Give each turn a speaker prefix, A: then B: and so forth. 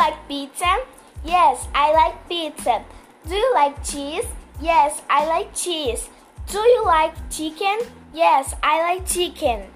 A: like pizza? Yes, I like pizza. Do you like cheese? Yes, I like cheese. Do you like chicken? Yes, I like chicken.